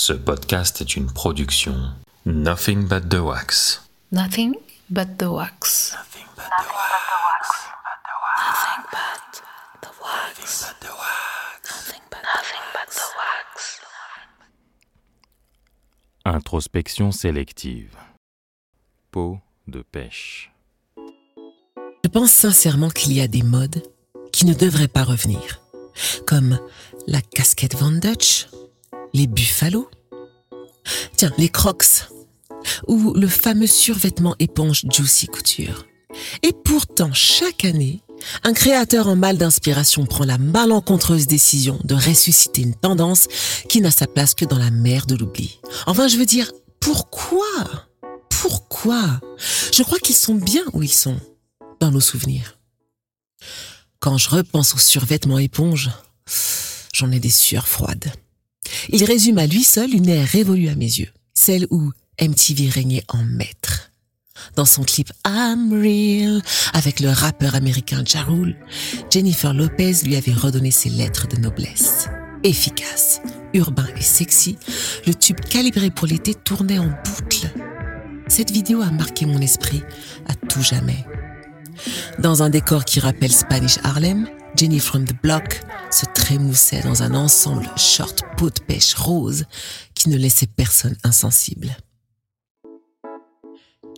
Ce podcast est une production Nothing But The Wax. Nothing but the wax. Nothing but the wax. Nothing but the wax. Nothing but, nothing but the wax. Introspection sélective. Peau de pêche. Je pense sincèrement qu'il y a des modes qui ne devraient pas revenir, comme la casquette Van Dutch, les buffalo, tiens, les crocs, ou le fameux survêtement éponge Juicy Couture. Et pourtant, chaque année, un créateur en mal d'inspiration prend la malencontreuse décision de ressusciter une tendance qui n'a sa place que dans la mer de l'oubli. Enfin, je veux dire, pourquoi? Pourquoi? Je crois qu'ils sont bien où ils sont, dans nos souvenirs. Quand je repense aux survêtements éponge, j'en ai des sueurs froides. Il résume à lui seul une ère révolue à mes yeux, celle où MTV régnait en maître. Dans son clip I'm Real, avec le rappeur américain Ja Rule, Jennifer Lopez lui avait redonné ses lettres de noblesse. Efficace, urbain et sexy, le tube calibré pour l'été tournait en boucle. Cette vidéo a marqué mon esprit à tout jamais. Dans un décor qui rappelle Spanish Harlem, Jenny from the Block se trémoussait dans un ensemble short peau de pêche rose qui ne laissait personne insensible.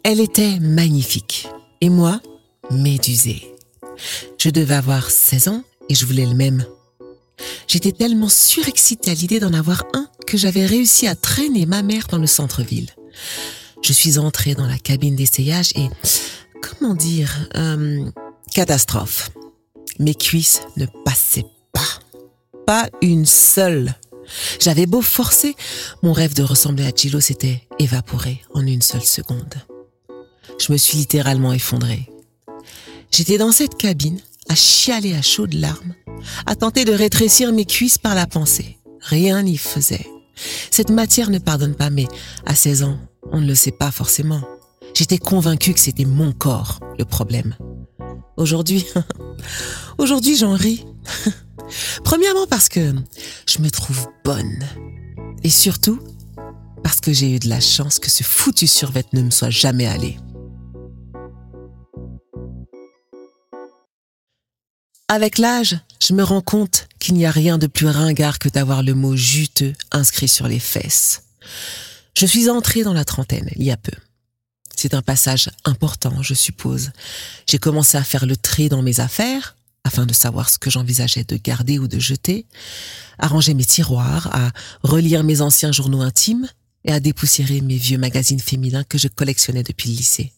Elle était magnifique et moi, médusée. Je devais avoir 16 ans et je voulais le même. J'étais tellement surexcitée à l'idée d'en avoir un que j'avais réussi à traîner ma mère dans le centre-ville. Je suis entrée dans la cabine d'essayage et, comment dire, euh, catastrophe. Mes cuisses ne passaient pas. Pas une seule. J'avais beau forcer, mon rêve de ressembler à Gillo s'était évaporé en une seule seconde. Je me suis littéralement effondrée. J'étais dans cette cabine, à chialer à chaudes larmes, à tenter de rétrécir mes cuisses par la pensée. Rien n'y faisait. Cette matière ne pardonne pas, mais à 16 ans, on ne le sait pas forcément. J'étais convaincue que c'était mon corps le problème. Aujourd'hui, j'en ris. Premièrement parce que je me trouve bonne. Et surtout parce que j'ai eu de la chance que ce foutu survêt ne me soit jamais allé. Avec l'âge, je me rends compte qu'il n'y a rien de plus ringard que d'avoir le mot juteux inscrit sur les fesses. Je suis entrée dans la trentaine il y a peu. C'est un passage important, je suppose. J'ai commencé à faire le tri dans mes affaires, afin de savoir ce que j'envisageais de garder ou de jeter, à ranger mes tiroirs, à relire mes anciens journaux intimes et à dépoussiérer mes vieux magazines féminins que je collectionnais depuis le lycée.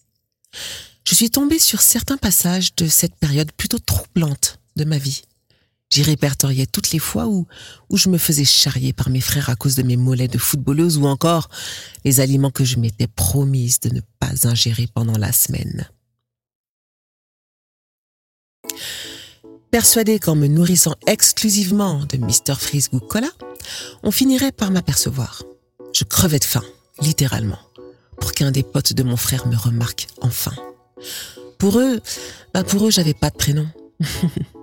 Je suis tombée sur certains passages de cette période plutôt troublante de ma vie. J'y répertoriais toutes les fois où, je me faisais charrier par mes frères à cause de mes mollets de footballeuse ou encore les aliments que je m'étais promise de ne pas ingérer pendant la semaine. Persuadé qu'en me nourrissant exclusivement de Mr. Freeze Cola, on finirait par m'apercevoir. Je crevais de faim, littéralement, pour qu'un des potes de mon frère me remarque enfin. Pour eux, bah pour eux, j'avais pas de prénom.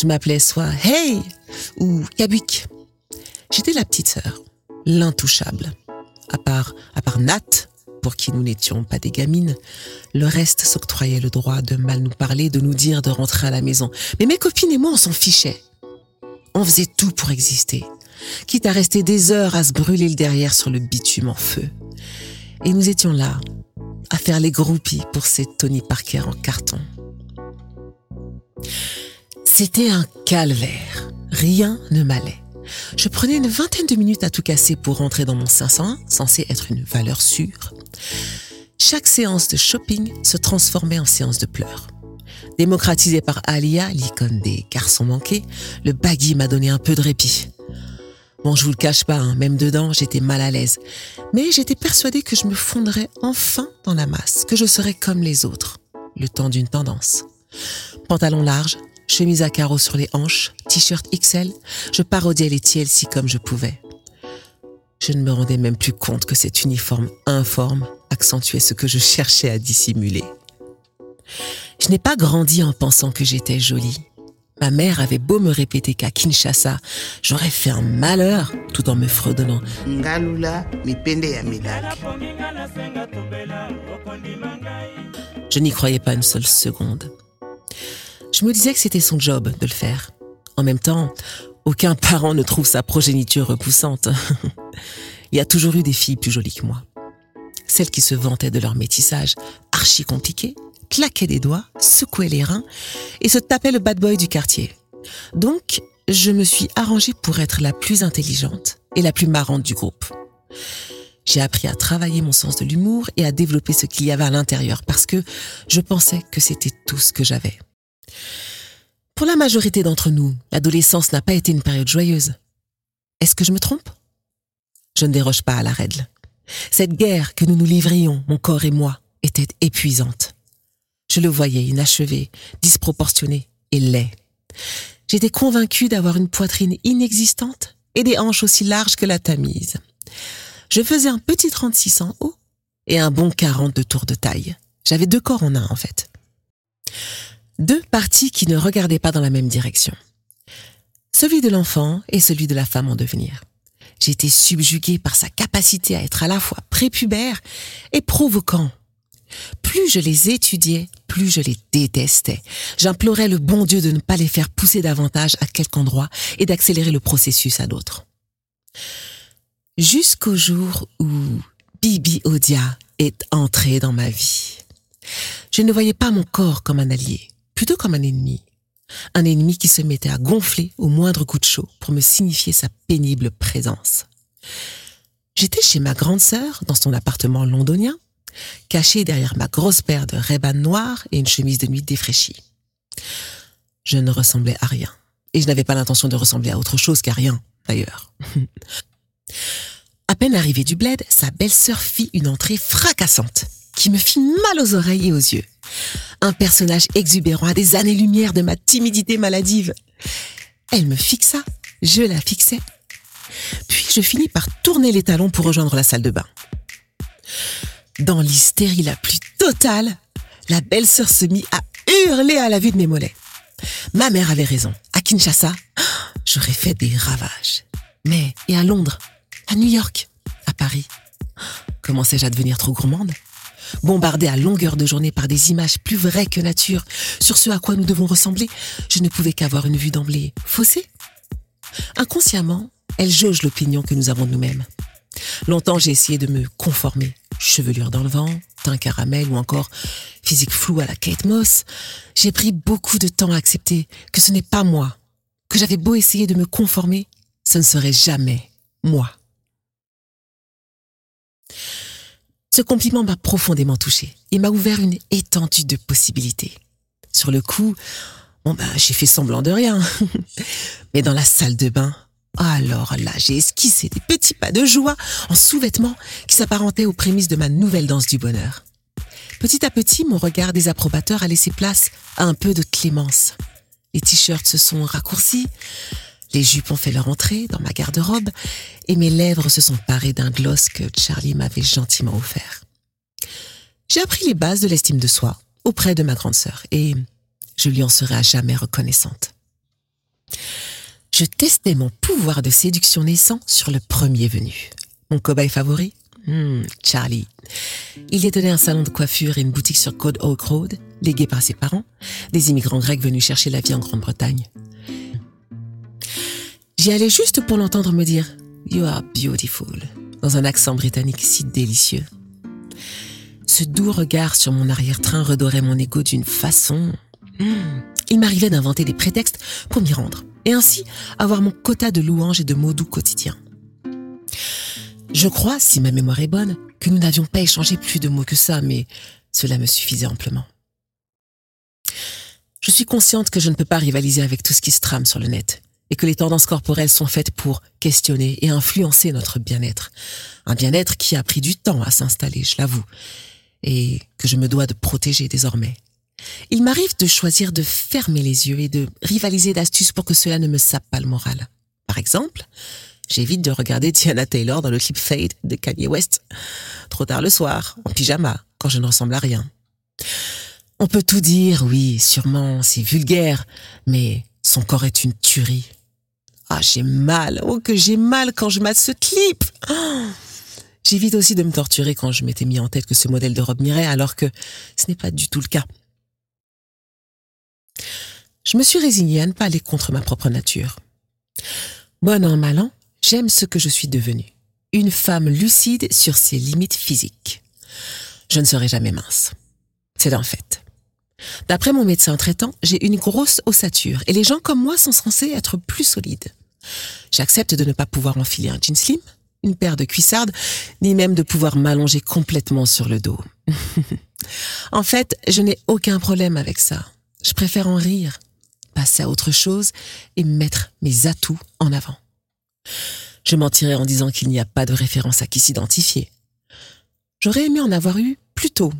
Je m'appelais soit Hey ou Kabuk. J'étais la petite sœur, l'intouchable. À part, à part Nat, pour qui nous n'étions pas des gamines, le reste s'octroyait le droit de mal nous parler, de nous dire de rentrer à la maison. Mais mes copines et moi, on s'en fichait. On faisait tout pour exister, quitte à rester des heures à se brûler le derrière sur le bitume en feu. Et nous étions là, à faire les groupies pour ces Tony Parker en carton. C'était un calvaire. Rien ne m'allait. Je prenais une vingtaine de minutes à tout casser pour rentrer dans mon 500, censé être une valeur sûre. Chaque séance de shopping se transformait en séance de pleurs. Démocratisé par Alia, l'icône des garçons manqués, le baggy m'a donné un peu de répit. Bon, je vous le cache pas, hein, même dedans, j'étais mal à l'aise. Mais j'étais persuadée que je me fondrais enfin dans la masse, que je serais comme les autres, le temps d'une tendance. Pantalon large, chemise à carreaux sur les hanches, t-shirt XL, je parodiais les TLC comme je pouvais. Je ne me rendais même plus compte que cet uniforme informe accentuait ce que je cherchais à dissimuler. Je n'ai pas grandi en pensant que j'étais jolie, Ma mère avait beau me répéter qu'à Kinshasa, j'aurais fait un malheur tout en me fredonnant. Je n'y croyais pas une seule seconde. Je me disais que c'était son job de le faire. En même temps, aucun parent ne trouve sa progéniture repoussante. Il y a toujours eu des filles plus jolies que moi. Celles qui se vantaient de leur métissage archi compliqué, claquaient des doigts, secouaient les reins et se tapaient le bad boy du quartier. Donc, je me suis arrangée pour être la plus intelligente et la plus marrante du groupe. J'ai appris à travailler mon sens de l'humour et à développer ce qu'il y avait à l'intérieur parce que je pensais que c'était tout ce que j'avais. Pour la majorité d'entre nous, l'adolescence n'a pas été une période joyeuse. Est-ce que je me trompe? Je ne déroge pas à la règle. Cette guerre que nous nous livrions, mon corps et moi, était épuisante. Je le voyais inachevé, disproportionné et laid. J'étais convaincue d'avoir une poitrine inexistante et des hanches aussi larges que la Tamise. Je faisais un petit 36 en haut et un bon 40 de tour de taille. J'avais deux corps en un, en fait. Deux parties qui ne regardaient pas dans la même direction. Celui de l'enfant et celui de la femme en devenir. J'étais subjuguée par sa capacité à être à la fois prépubère et provoquant. Plus je les étudiais, plus je les détestais. J'implorais le bon Dieu de ne pas les faire pousser davantage à quelque endroit et d'accélérer le processus à d'autres. Jusqu'au jour où Bibi Odia est entrée dans ma vie. Je ne voyais pas mon corps comme un allié, plutôt comme un ennemi. Un ennemi qui se mettait à gonfler au moindre coup de chaud pour me signifier sa pénible présence. J'étais chez ma grande sœur dans son appartement londonien, cachée derrière ma grosse paire de ray noirs et une chemise de nuit défraîchie. Je ne ressemblais à rien. Et je n'avais pas l'intention de ressembler à autre chose qu'à rien, d'ailleurs. à peine arrivée du bled, sa belle-sœur fit une entrée fracassante, qui me fit mal aux oreilles et aux yeux. Un personnage exubérant à des années-lumière de ma timidité maladive. Elle me fixa, je la fixais. Puis je finis par tourner les talons pour rejoindre la salle de bain. Dans l'hystérie la plus totale, la belle-sœur se mit à hurler à la vue de mes mollets. Ma mère avait raison. À Kinshasa, j'aurais fait des ravages. Mais, et à Londres, à New York, à Paris, commençais-je à devenir trop gourmande? Bombardée à longueur de journée par des images plus vraies que nature sur ce à quoi nous devons ressembler, je ne pouvais qu'avoir une vue d'emblée faussée. Inconsciemment, elle jauge l'opinion que nous avons de nous-mêmes. Longtemps, j'ai essayé de me conformer. Chevelure dans le vent, teint caramel ou encore physique flou à la Kate Moss. J'ai pris beaucoup de temps à accepter que ce n'est pas moi. Que j'avais beau essayer de me conformer, ce ne serait jamais moi. Ce compliment m'a profondément touché et m'a ouvert une étendue de possibilités. Sur le coup, bon ben, j'ai fait semblant de rien. Mais dans la salle de bain, alors là, j'ai esquissé des petits pas de joie en sous-vêtements qui s'apparentaient aux prémices de ma nouvelle danse du bonheur. Petit à petit, mon regard désapprobateur a laissé place à un peu de clémence. Les t-shirts se sont raccourcis, les jupes ont fait leur entrée dans ma garde-robe et mes lèvres se sont parées d'un gloss que Charlie m'avait gentiment offert. J'ai appris les bases de l'estime de soi auprès de ma grande sœur et je lui en serai à jamais reconnaissante. Je testais mon pouvoir de séduction naissant sur le premier venu. Mon cobaye favori? Hmm, Charlie. Il détenait un salon de coiffure et une boutique sur Code Oak Road, légué par ses parents, des immigrants grecs venus chercher la vie en Grande-Bretagne. J'y allais juste pour l'entendre me dire You are beautiful, dans un accent britannique si délicieux. Ce doux regard sur mon arrière-train redorait mon ego d'une façon. Hmm, il m'arrivait d'inventer des prétextes pour m'y rendre, et ainsi avoir mon quota de louanges et de mots doux quotidiens. Je crois, si ma mémoire est bonne, que nous n'avions pas échangé plus de mots que ça, mais cela me suffisait amplement. Je suis consciente que je ne peux pas rivaliser avec tout ce qui se trame sur le net, et que les tendances corporelles sont faites pour questionner et influencer notre bien-être. Un bien-être qui a pris du temps à s'installer, je l'avoue, et que je me dois de protéger désormais. Il m'arrive de choisir de fermer les yeux et de rivaliser d'astuces pour que cela ne me sape pas le moral. Par exemple, j'évite de regarder Tiana Taylor dans le clip Fade de Kanye West, trop tard le soir, en pyjama, quand je ne ressemble à rien. On peut tout dire, oui, sûrement, c'est vulgaire, mais Son corps est une tuerie. Ah, j'ai mal. Oh, que j'ai mal quand je mate ce clip. J'évite aussi de me torturer quand je m'étais mis en tête que ce modèle de robe m'irait, alors que ce n'est pas du tout le cas. Je me suis résignée à ne pas aller contre ma propre nature. Bon an, mal an, j'aime ce que je suis devenue. Une femme lucide sur ses limites physiques. Je ne serai jamais mince. C'est un fait. D'après mon médecin traitant, j'ai une grosse ossature et les gens comme moi sont censés être plus solides. J'accepte de ne pas pouvoir enfiler un jean slim, une paire de cuissardes, ni même de pouvoir m'allonger complètement sur le dos. en fait, je n'ai aucun problème avec ça. Je préfère en rire, passer à autre chose et mettre mes atouts en avant. Je mentirais en disant qu'il n'y a pas de référence à qui s'identifier. J'aurais aimé en avoir eu plus tôt,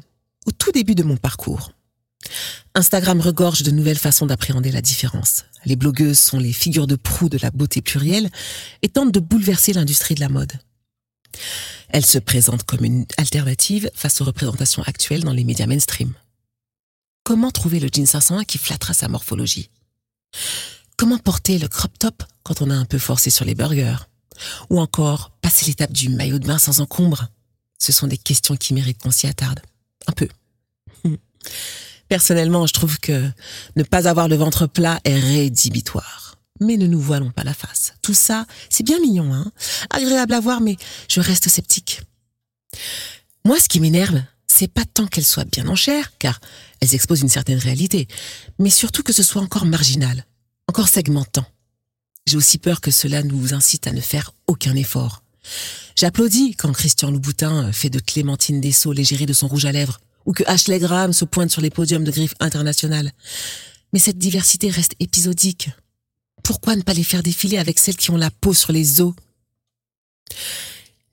au tout début de mon parcours. Instagram regorge de nouvelles façons d'appréhender la différence. Les blogueuses sont les figures de proue de la beauté plurielle et tentent de bouleverser l'industrie de la mode. Elles se présentent comme une alternative face aux représentations actuelles dans les médias mainstream. Comment trouver le jean 501 qui flattera sa morphologie? Comment porter le crop top quand on a un peu forcé sur les burgers? Ou encore passer l'étape du maillot de bain sans encombre? Ce sont des questions qui méritent qu'on s'y attarde. Un peu. Personnellement, je trouve que ne pas avoir le ventre plat est rédhibitoire. Mais ne nous voilons pas la face. Tout ça, c'est bien mignon, hein Agréable à voir, mais je reste sceptique. Moi, ce qui m'énerve, c'est pas tant qu'elles soient bien en chair, car elles exposent une certaine réalité, mais surtout que ce soit encore marginal, encore segmentant. J'ai aussi peur que cela nous incite à ne faire aucun effort. J'applaudis quand Christian Louboutin fait de Clémentine Dessau l'égérie de son rouge à lèvres ou que Ashley Graham se pointe sur les podiums de griffes internationales. Mais cette diversité reste épisodique. Pourquoi ne pas les faire défiler avec celles qui ont la peau sur les os?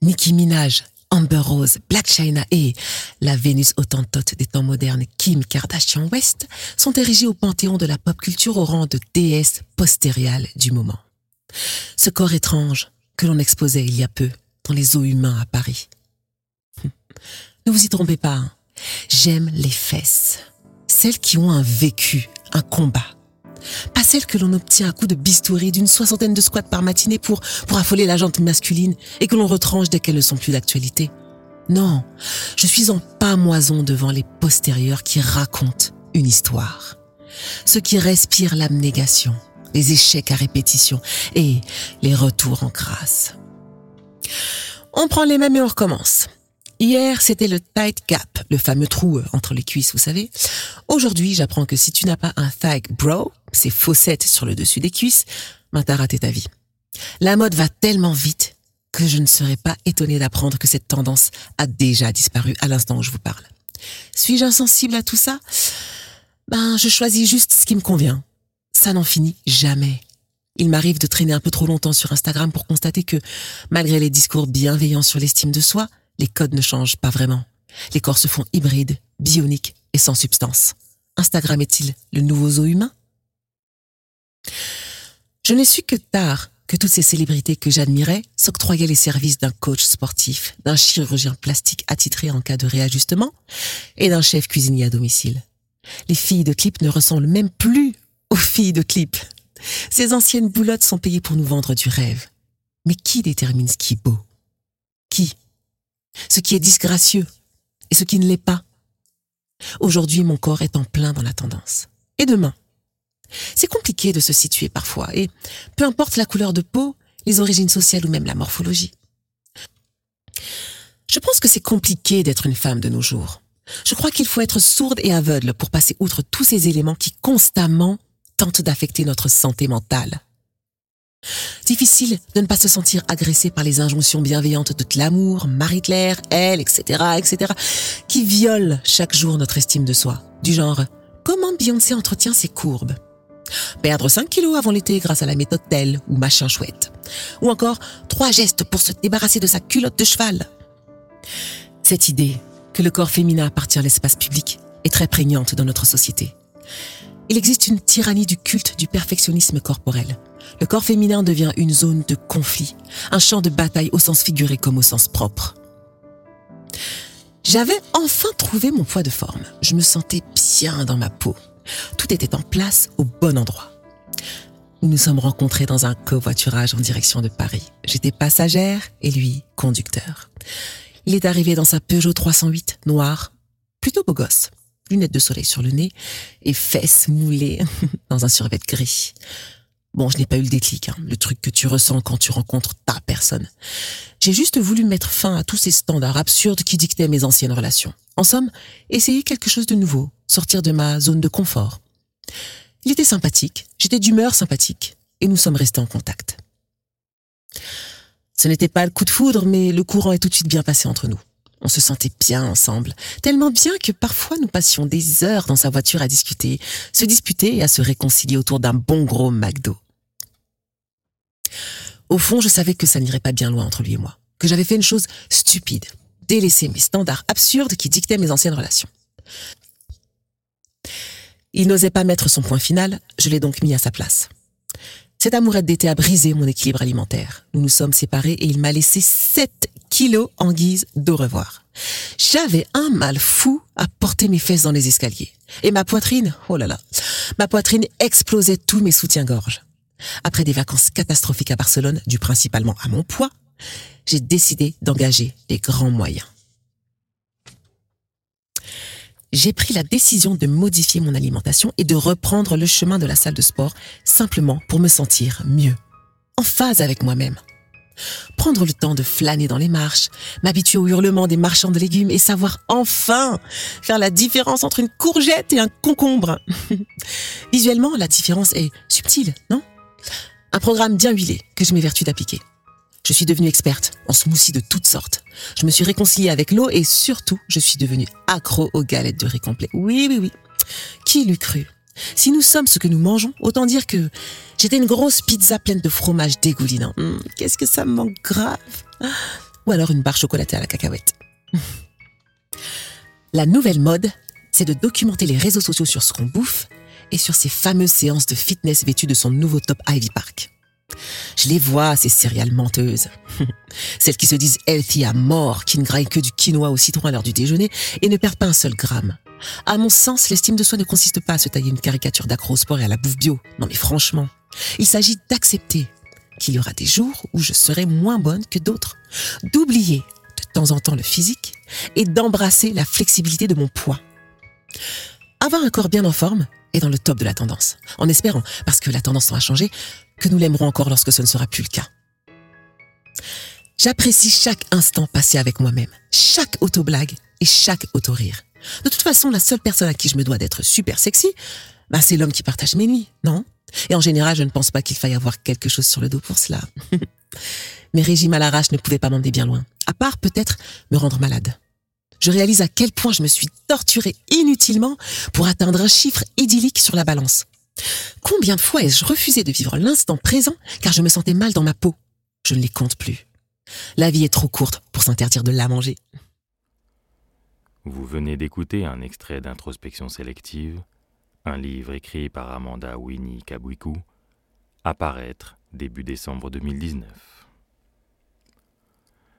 Nicki Minaj, Amber Rose, Black China et la Vénus autantote des temps modernes Kim Kardashian West sont érigées au panthéon de la pop culture au rang de déesses postériales du moment. Ce corps étrange que l'on exposait il y a peu dans les eaux humains à Paris. Ne vous y trompez pas, hein. J'aime les fesses. Celles qui ont un vécu, un combat. Pas celles que l'on obtient à coup de bistouri d'une soixantaine de squats par matinée pour, pour affoler la jante masculine et que l'on retranche dès qu'elles ne sont plus d'actualité. Non, je suis en pamoison devant les postérieurs qui racontent une histoire. Ceux qui respirent l'abnégation, les échecs à répétition et les retours en grâce. On prend les mêmes et on recommence. Hier, c'était le tight gap, le fameux trou euh, entre les cuisses, vous savez. Aujourd'hui, j'apprends que si tu n'as pas un thigh bro, ces fossettes sur le dessus des cuisses, ben t'as raté ta vie. La mode va tellement vite que je ne serais pas étonnée d'apprendre que cette tendance a déjà disparu à l'instant où je vous parle. Suis-je insensible à tout ça? Ben, je choisis juste ce qui me convient. Ça n'en finit jamais. Il m'arrive de traîner un peu trop longtemps sur Instagram pour constater que, malgré les discours bienveillants sur l'estime de soi, les codes ne changent pas vraiment. Les corps se font hybrides, bioniques et sans substance. Instagram est-il le nouveau zoo humain? Je n'ai su que tard que toutes ces célébrités que j'admirais s'octroyaient les services d'un coach sportif, d'un chirurgien plastique attitré en cas de réajustement et d'un chef cuisinier à domicile. Les filles de clip ne ressemblent même plus aux filles de clip. Ces anciennes boulottes sont payées pour nous vendre du rêve. Mais qui détermine ce qui est beau? Qui ce qui est disgracieux et ce qui ne l'est pas. Aujourd'hui, mon corps est en plein dans la tendance. Et demain? C'est compliqué de se situer parfois, et peu importe la couleur de peau, les origines sociales ou même la morphologie. Je pense que c'est compliqué d'être une femme de nos jours. Je crois qu'il faut être sourde et aveugle pour passer outre tous ces éléments qui constamment tentent d'affecter notre santé mentale. Difficile de ne pas se sentir agressé par les injonctions bienveillantes de l'amour, Marie-Claire, elle, etc., etc., qui violent chaque jour notre estime de soi. Du genre, comment Beyoncé entretient ses courbes? Perdre 5 kilos avant l'été grâce à la méthode telle ou machin chouette. Ou encore, trois gestes pour se débarrasser de sa culotte de cheval. Cette idée que le corps féminin appartient à l'espace public est très prégnante dans notre société. Il existe une tyrannie du culte du perfectionnisme corporel le corps féminin devient une zone de conflit, un champ de bataille au sens figuré comme au sens propre. J'avais enfin trouvé mon poids de forme. Je me sentais bien dans ma peau. Tout était en place au bon endroit. Nous nous sommes rencontrés dans un covoiturage en direction de Paris. J'étais passagère et lui conducteur. Il est arrivé dans sa Peugeot 308 noire, plutôt beau gosse, lunettes de soleil sur le nez et fesses moulées dans un survêt gris. Bon, je n'ai pas eu le déclic, hein, le truc que tu ressens quand tu rencontres ta personne. J'ai juste voulu mettre fin à tous ces standards absurdes qui dictaient mes anciennes relations. En somme, essayer quelque chose de nouveau, sortir de ma zone de confort. Il était sympathique, j'étais d'humeur sympathique, et nous sommes restés en contact. Ce n'était pas le coup de foudre, mais le courant est tout de suite bien passé entre nous. On se sentait bien ensemble, tellement bien que parfois nous passions des heures dans sa voiture à discuter, se disputer et à se réconcilier autour d'un bon gros McDo. Au fond, je savais que ça n'irait pas bien loin entre lui et moi, que j'avais fait une chose stupide, délaisser mes standards absurdes qui dictaient mes anciennes relations. Il n'osait pas mettre son point final, je l'ai donc mis à sa place. Cette amourette d'été a brisé mon équilibre alimentaire. Nous nous sommes séparés et il m'a laissé 7 kilos en guise d'au revoir. J'avais un mal fou à porter mes fesses dans les escaliers. Et ma poitrine, oh là là, ma poitrine explosait tous mes soutiens-gorge. Après des vacances catastrophiques à Barcelone, dû principalement à mon poids, j'ai décidé d'engager les grands moyens j'ai pris la décision de modifier mon alimentation et de reprendre le chemin de la salle de sport simplement pour me sentir mieux, en phase avec moi-même. Prendre le temps de flâner dans les marches, m'habituer au hurlement des marchands de légumes et savoir enfin faire la différence entre une courgette et un concombre. Visuellement, la différence est subtile, non? Un programme bien huilé que je m'évertue d'appliquer. Je suis devenue experte en smoothies de toutes sortes. Je me suis réconciliée avec l'eau et surtout, je suis devenue accro aux galettes de riz complet. Oui, oui, oui. Qui l'eût cru? Si nous sommes ce que nous mangeons, autant dire que j'étais une grosse pizza pleine de fromage dégoulinant. Hum, qu'est-ce que ça me manque grave? Ou alors une barre chocolatée à la cacahuète. La nouvelle mode, c'est de documenter les réseaux sociaux sur ce qu'on bouffe et sur ces fameuses séances de fitness vêtues de son nouveau top Ivy Park. Je les vois, ces céréales menteuses. Celles qui se disent healthy à mort, qui ne graillent que du quinoa au citron à l'heure du déjeuner et ne perdent pas un seul gramme. À mon sens, l'estime de soi ne consiste pas à se tailler une caricature d'accro sport et à la bouffe bio. Non mais franchement, il s'agit d'accepter qu'il y aura des jours où je serai moins bonne que d'autres. D'oublier de temps en temps le physique et d'embrasser la flexibilité de mon poids. Avoir un corps bien en forme dans le top de la tendance. En espérant, parce que la tendance aura changé, que nous l'aimerons encore lorsque ce ne sera plus le cas. J'apprécie chaque instant passé avec moi-même, chaque auto-blague et chaque auto-rire. De toute façon, la seule personne à qui je me dois d'être super sexy, bah, c'est l'homme qui partage mes nuits, non? Et en général, je ne pense pas qu'il faille avoir quelque chose sur le dos pour cela. Mes régimes à l'arrache ne pouvaient pas m'emmener bien loin, à part peut-être me rendre malade. Je réalise à quel point je me suis torturée inutilement pour atteindre un chiffre idyllique sur la balance. Combien de fois ai-je refusé de vivre l'instant présent car je me sentais mal dans ma peau? Je ne les compte plus. La vie est trop courte pour s'interdire de la manger. Vous venez d'écouter un extrait d'introspection sélective, un livre écrit par Amanda Winnie Kabwiku, apparaître début décembre 2019.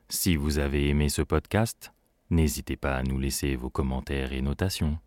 Si vous avez aimé ce podcast, n'hésitez pas à nous laisser vos commentaires et notations.